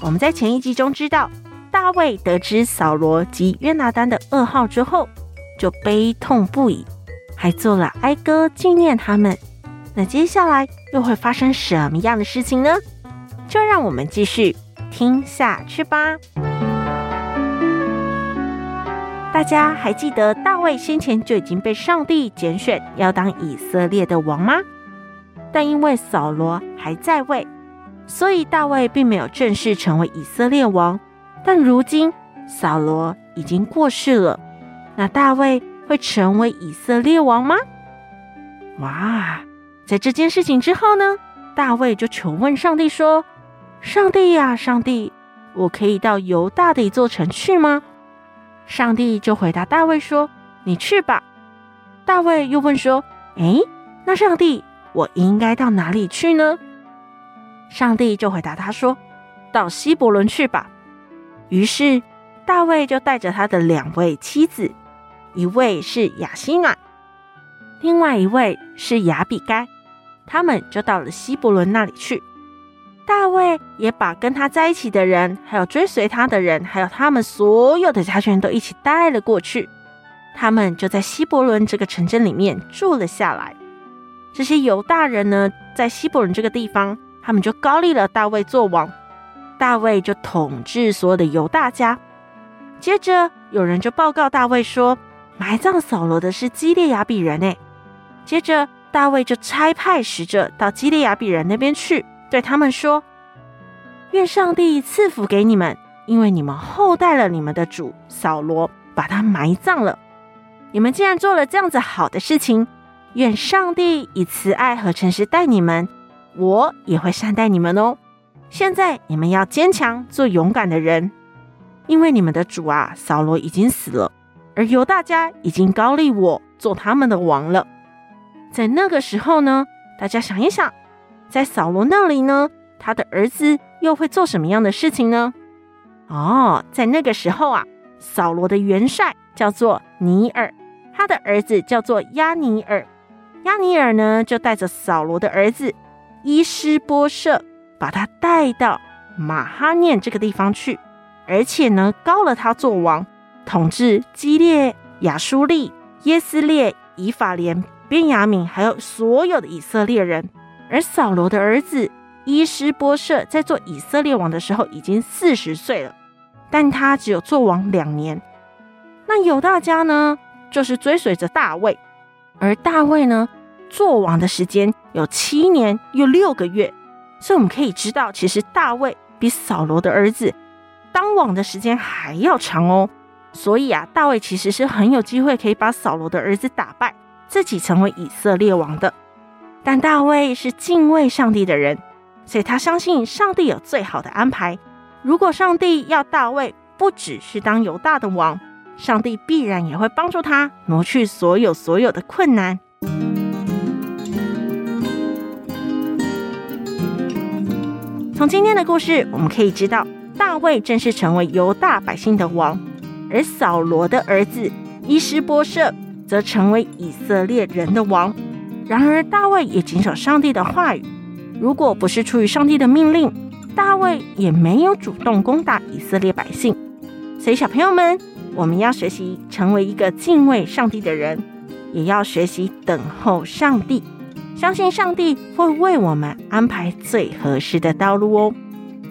我们在前一集中知道，大卫得知扫罗及约拿单的噩耗之后，就悲痛不已，还做了哀歌纪念他们。那接下来又会发生什么样的事情呢？就让我们继续听下去吧。大家还记得大卫先前就已经被上帝拣选要当以色列的王吗？但因为扫罗还在位。所以大卫并没有正式成为以色列王，但如今扫罗已经过世了，那大卫会成为以色列王吗？哇！在这件事情之后呢，大卫就求问上帝说：“上帝呀，上帝，我可以到犹大的一座城去吗？”上帝就回答大卫说：“你去吧。”大卫又问说：“诶，那上帝，我应该到哪里去呢？”上帝就回答他说：“到希伯伦去吧。”于是大卫就带着他的两位妻子，一位是亚希暖，另外一位是亚比该，他们就到了希伯伦那里去。大卫也把跟他在一起的人，还有追随他的人，还有他们所有的家眷都一起带了过去。他们就在希伯伦这个城镇里面住了下来。这些犹大人呢，在希伯伦这个地方。他们就膏立了大卫做王，大卫就统治所有的犹大家。接着有人就报告大卫说，埋葬扫罗的是基列亚比人诶。接着大卫就差派使者到基列亚比人那边去，对他们说：愿上帝赐福给你们，因为你们厚待了你们的主扫罗，把他埋葬了。你们既然做了这样子好的事情，愿上帝以慈爱和诚实待你们。我也会善待你们哦。现在你们要坚强，做勇敢的人，因为你们的主啊，扫罗已经死了，而犹大家已经高立我做他们的王了。在那个时候呢，大家想一想，在扫罗那里呢，他的儿子又会做什么样的事情呢？哦，在那个时候啊，扫罗的元帅叫做尼尔，他的儿子叫做亚尼尔。亚尼尔呢就带着扫罗的儿子。伊施波设把他带到马哈念这个地方去，而且呢，膏了他做王，统治基列、亚书利、耶斯列、以法莲、便雅悯，还有所有的以色列人。而扫罗的儿子伊施波设在做以色列王的时候已经四十岁了，但他只有做王两年。那犹大家呢，就是追随着大卫，而大卫呢，做王的时间有七年又六个月，所以我们可以知道，其实大卫比扫罗的儿子当王的时间还要长哦。所以啊，大卫其实是很有机会可以把扫罗的儿子打败，自己成为以色列王的。但大卫是敬畏上帝的人，所以他相信上帝有最好的安排。如果上帝要大卫不只是当犹大的王，上帝必然也会帮助他挪去所有所有的困难。从今天的故事，我们可以知道，大卫正式成为犹大百姓的王，而扫罗的儿子伊施波设则成为以色列人的王。然而，大卫也谨守上帝的话语，如果不是出于上帝的命令，大卫也没有主动攻打以色列百姓。所以，小朋友们，我们要学习成为一个敬畏上帝的人，也要学习等候上帝。相信上帝会为我们安排最合适的道路哦。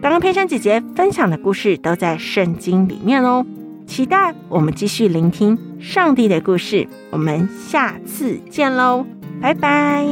刚刚佩珊姐姐分享的故事都在圣经里面哦，期待我们继续聆听上帝的故事。我们下次见喽，拜拜。